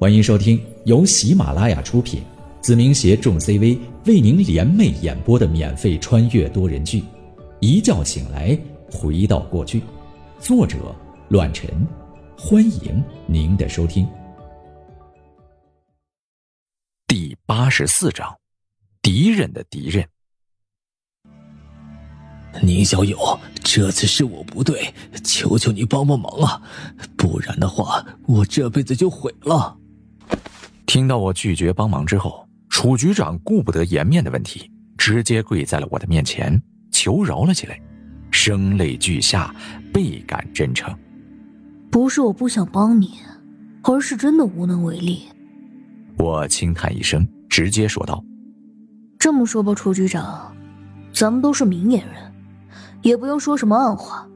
欢迎收听由喜马拉雅出品，子明携众 CV 为您联袂演播的免费穿越多人剧《一觉醒来回到过去》，作者：乱臣。欢迎您的收听。第八十四章：敌人的敌人。宁小友，这次是我不对，求求你帮帮忙啊！不然的话，我这辈子就毁了。听到我拒绝帮忙之后，楚局长顾不得颜面的问题，直接跪在了我的面前，求饶了起来，声泪俱下，倍感真诚。不是我不想帮你，而是真的无能为力。我轻叹一声，直接说道：“这么说吧，楚局长，咱们都是明眼人。”也不用说什么暗话，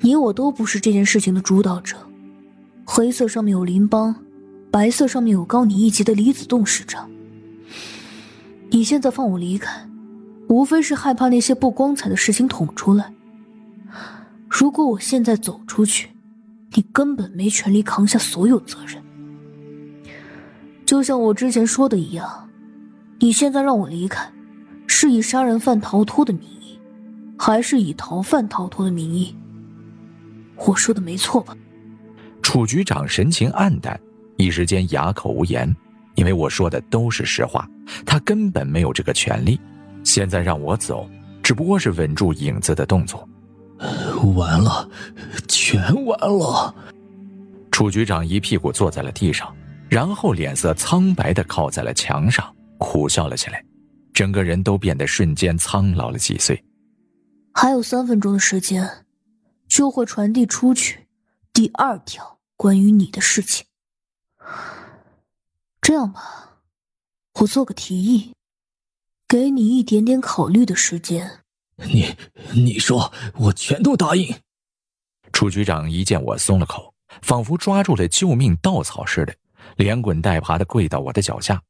你我都不是这件事情的主导者。黑色上面有林邦，白色上面有高你一级的李子栋师长。你现在放我离开，无非是害怕那些不光彩的事情捅出来。如果我现在走出去，你根本没权利扛下所有责任。就像我之前说的一样，你现在让我离开，是以杀人犯逃脱的名义。还是以逃犯逃脱的名义，我说的没错吧？楚局长神情黯淡，一时间哑口无言。因为我说的都是实话，他根本没有这个权利。现在让我走，只不过是稳住影子的动作。完了，全完了！楚局长一屁股坐在了地上，然后脸色苍白的靠在了墙上，苦笑了起来，整个人都变得瞬间苍老了几岁。还有三分钟的时间，就会传递出去第二条关于你的事情。这样吧，我做个提议，给你一点点考虑的时间。你你说，我全都答应。楚局长一见我松了口，仿佛抓住了救命稻草似的，连滚带爬的跪到我的脚下，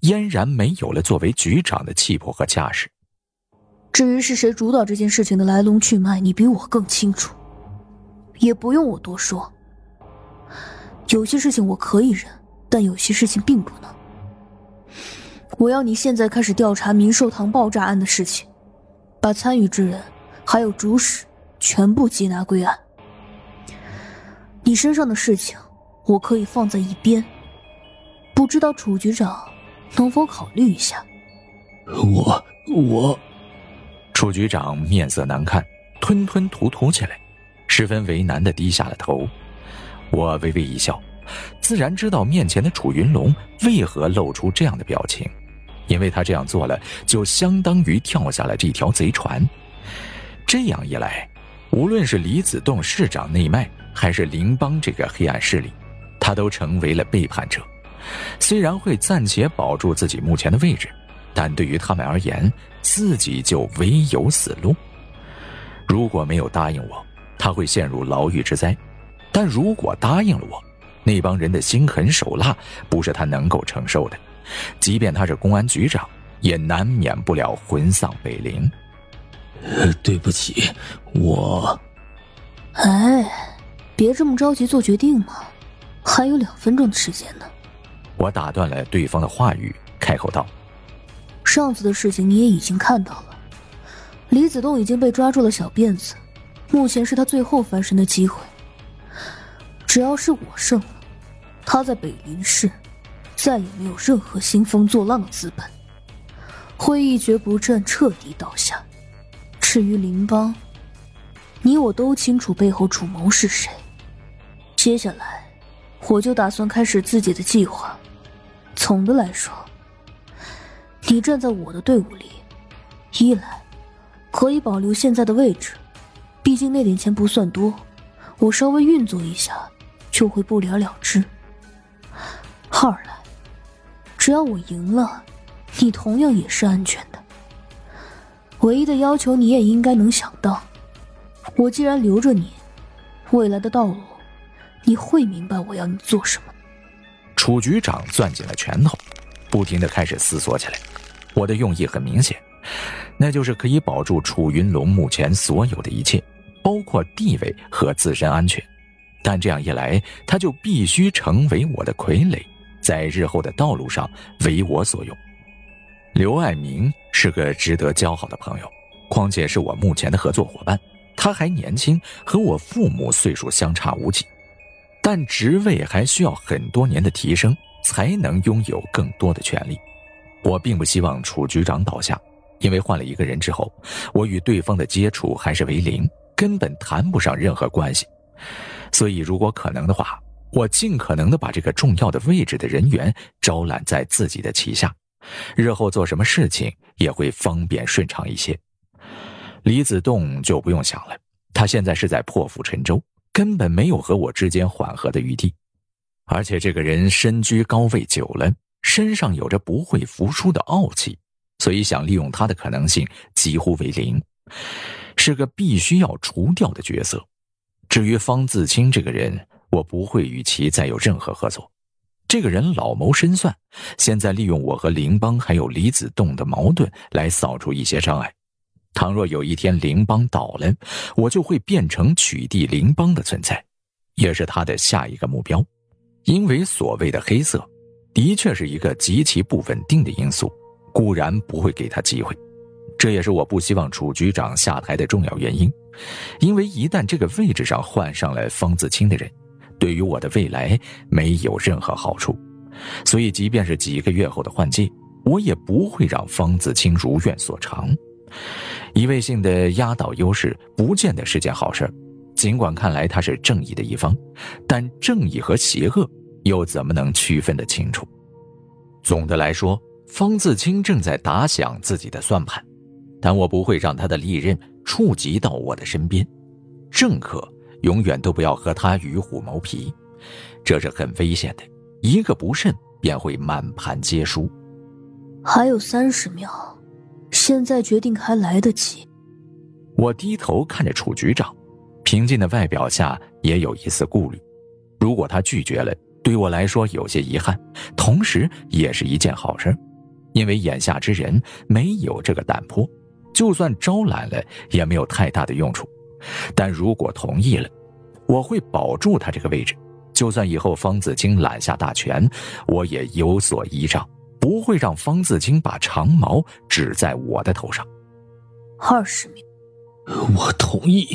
嫣然没有了作为局长的气魄和架势。至于是谁主导这件事情的来龙去脉，你比我更清楚，也不用我多说。有些事情我可以忍，但有些事情并不能。我要你现在开始调查明寿堂爆炸案的事情，把参与之人还有主使全部缉拿归案。你身上的事情我可以放在一边，不知道楚局长能否考虑一下？我我。楚局长面色难看，吞吞吐吐起来，十分为难的低下了头。我微微一笑，自然知道面前的楚云龙为何露出这样的表情，因为他这样做了，就相当于跳下了这条贼船。这样一来，无论是李子栋市长内脉，还是林邦这个黑暗势力，他都成为了背叛者。虽然会暂且保住自己目前的位置。但对于他们而言，自己就唯有死路。如果没有答应我，他会陷入牢狱之灾；但如果答应了我，那帮人的心狠手辣不是他能够承受的。即便他是公安局长，也难免不了魂丧北陵。对不起，我……哎，别这么着急做决定嘛，还有两分钟的时间呢。我打断了对方的话语，开口道。上次的事情你也已经看到了，李子栋已经被抓住了小辫子，目前是他最后翻身的机会。只要是我胜了，他在北林市再也没有任何兴风作浪的资本，会一蹶不振，彻底倒下。至于林邦，你我都清楚背后主谋是谁。接下来，我就打算开始自己的计划。总的来说。你站在我的队伍里，一来可以保留现在的位置，毕竟那点钱不算多，我稍微运作一下就会不了了之；二来，只要我赢了，你同样也是安全的。唯一的要求你也应该能想到，我既然留着你，未来的道路你会明白我要你做什么。楚局长攥紧了拳头，不停的开始思索起来。我的用意很明显，那就是可以保住楚云龙目前所有的一切，包括地位和自身安全。但这样一来，他就必须成为我的傀儡，在日后的道路上为我所用。刘爱明是个值得交好的朋友，况且是我目前的合作伙伴。他还年轻，和我父母岁数相差无几，但职位还需要很多年的提升，才能拥有更多的权利。我并不希望楚局长倒下，因为换了一个人之后，我与对方的接触还是为零，根本谈不上任何关系。所以，如果可能的话，我尽可能的把这个重要的位置的人员招揽在自己的旗下，日后做什么事情也会方便顺畅一些。李子栋就不用想了，他现在是在破釜沉舟，根本没有和我之间缓和的余地。而且这个人身居高位久了，身上有着不会服输的傲气，所以想利用他的可能性几乎为零，是个必须要除掉的角色。至于方自清这个人，我不会与其再有任何合作。这个人老谋深算，现在利用我和林邦还有李子栋的矛盾来扫除一些障碍。倘若有一天林邦倒了，我就会变成取缔林邦的存在，也是他的下一个目标。因为所谓的黑色，的确是一个极其不稳定的因素，固然不会给他机会。这也是我不希望楚局长下台的重要原因。因为一旦这个位置上换上了方自清的人，对于我的未来没有任何好处。所以，即便是几个月后的换届，我也不会让方自清如愿所偿。一味性的压倒优势，不见得是件好事。尽管看来他是正义的一方，但正义和邪恶又怎么能区分得清楚？总的来说，方自清正在打响自己的算盘，但我不会让他的利刃触及到我的身边。政客永远都不要和他与虎谋皮，这是很危险的，一个不慎便会满盘皆输。还有三十秒。现在决定还来得及。我低头看着楚局长，平静的外表下也有一丝顾虑。如果他拒绝了，对我来说有些遗憾，同时也是一件好事，因为眼下之人没有这个胆魄，就算招揽了也没有太大的用处。但如果同意了，我会保住他这个位置，就算以后方子清揽下大权，我也有所依仗。不会让方子清把长矛指在我的头上。二十秒，我同意。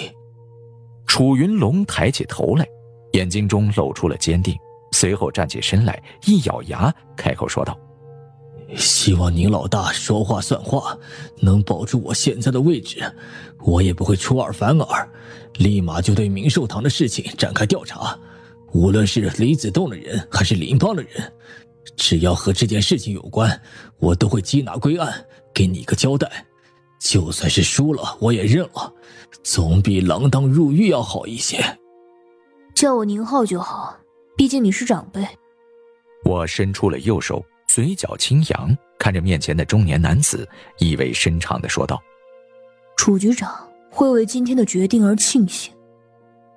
楚云龙抬起头来，眼睛中露出了坚定，随后站起身来，一咬牙，开口说道：“希望宁老大说话算话，能保住我现在的位置。我也不会出尔反尔，立马就对明寿堂的事情展开调查，无论是李子栋的人，还是林邦的人。”只要和这件事情有关，我都会缉拿归案，给你一个交代。就算是输了，我也认了，总比锒铛入狱要好一些。叫我宁浩就好，毕竟你是长辈。我伸出了右手，嘴角轻扬，看着面前的中年男子，意味深长的说道：“楚局长会为今天的决定而庆幸，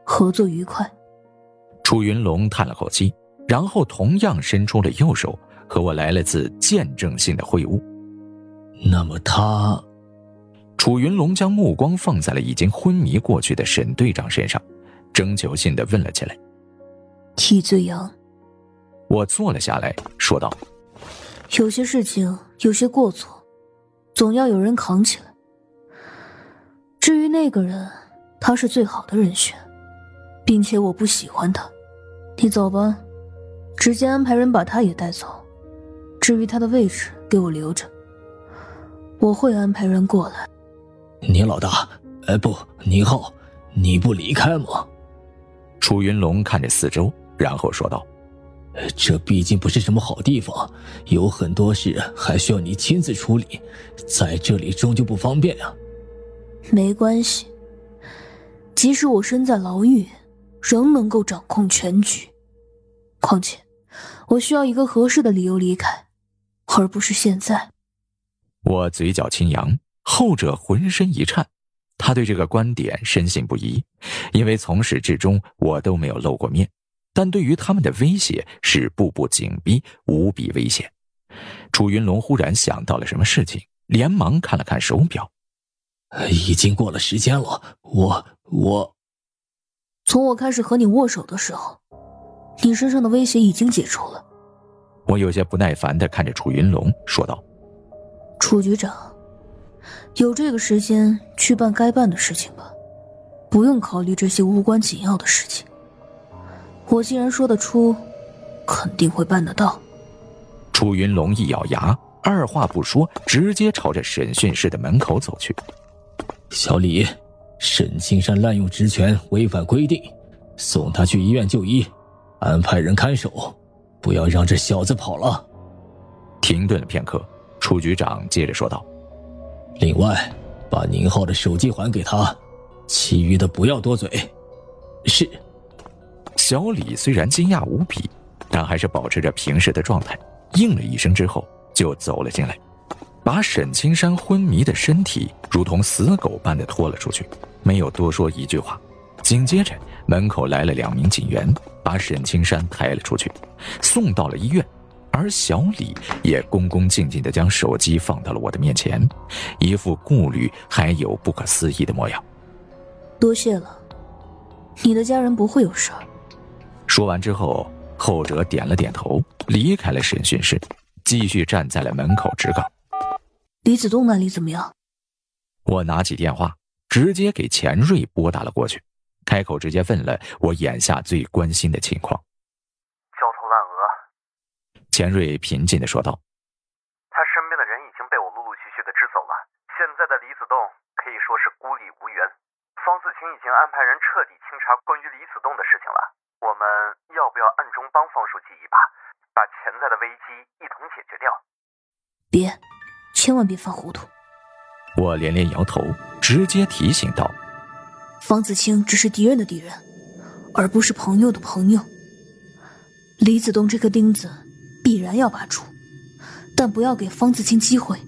合作愉快。”楚云龙叹了口气。然后同样伸出了右手，和我来了次见证性的会晤。那么他，楚云龙将目光放在了已经昏迷过去的沈队长身上，征求性的问了起来：“替罪羊。”我坐了下来，说道：“有些事情，有些过错，总要有人扛起来。至于那个人，他是最好的人选，并且我不喜欢他。你走吧。”直接安排人把他也带走，至于他的位置，给我留着。我会安排人过来。宁老大，哎不，宁浩，你不离开吗？楚云龙看着四周，然后说道：“这毕竟不是什么好地方，有很多事还需要你亲自处理，在这里终究不方便啊。”没关系，即使我身在牢狱，仍能够掌控全局。况且。我需要一个合适的理由离开，而不是现在。我嘴角轻扬，后者浑身一颤。他对这个观点深信不疑，因为从始至终我都没有露过面，但对于他们的威胁是步步紧逼，无比危险。楚云龙忽然想到了什么事情，连忙看了看手表，已经过了时间了。我我，从我开始和你握手的时候。你身上的威胁已经解除了，我有些不耐烦的看着楚云龙，说道：“楚局长，有这个时间去办该办的事情吧，不用考虑这些无关紧要的事情。我既然说得出，肯定会办得到。”楚云龙一咬牙，二话不说，直接朝着审讯室的门口走去。小李，沈青山滥用职权，违反规定，送他去医院就医，安排人看守。不要让这小子跑了。停顿了片刻，楚局长接着说道：“另外，把宁浩的手机还给他，其余的不要多嘴。”是。小李虽然惊讶无比，但还是保持着平时的状态，应了一声之后就走了进来，把沈青山昏迷的。身体如同死狗般的拖了出去，没有多说一句话。紧接着，门口来了两名警员，把沈青山抬了出去，送到了医院。而小李也恭恭敬敬地将手机放到了我的。面前，一副顾虑还有不可思议的。模样。多谢了，你的。家人不会有事。说完之后，后者点了点头，离开了审讯室，继续站在了门口直岗。李子栋那里怎么样？我拿起电话，直接给钱瑞拨打了过去。开口直接问了我眼下最关心的情况，焦头烂额。钱瑞平静的说道：“他身边的人已经被我陆陆续续的支走了，现在的李子栋可以说是孤立无援。方自清已经安排人彻底清查关于李子栋的事情了。我们要不要暗中帮方书记一把，把潜在的危机一同解决掉？”别，千万别犯糊涂。我连连摇头，直接提醒道。方子清只是敌人的敌人，而不是朋友的朋友。李子东这颗钉子必然要拔出，但不要给方子清机会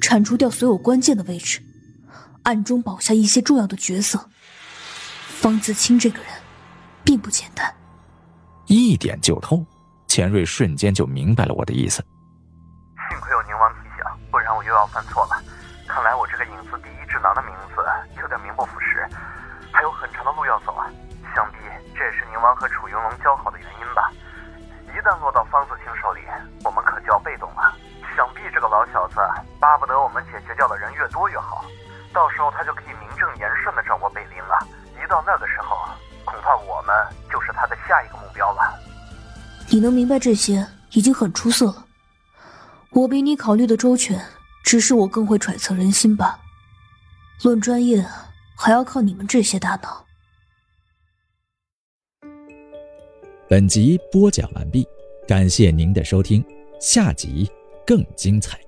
铲除掉所有关键的位置，暗中保下一些重要的角色。方子清这个人并不简单，一点就透。钱瑞瞬间就明白了我的意思。幸亏有宁王提醒，不然我又要犯错了。看来我这个影子第一智囊的名字有点名不副实。还有很长的路要走啊！想必这也是宁王和楚云龙交好的原因吧。一旦落到方子清手里，我们可就要被动了。想必这个老小子巴不得我们解决掉的人越多越好，到时候他就就是他的下一个目标了。你能明白这些已经很出色了。我比你考虑的周全，只是我更会揣测人心罢了。论专业。还要靠你们这些大脑。本集播讲完毕，感谢您的收听，下集更精彩。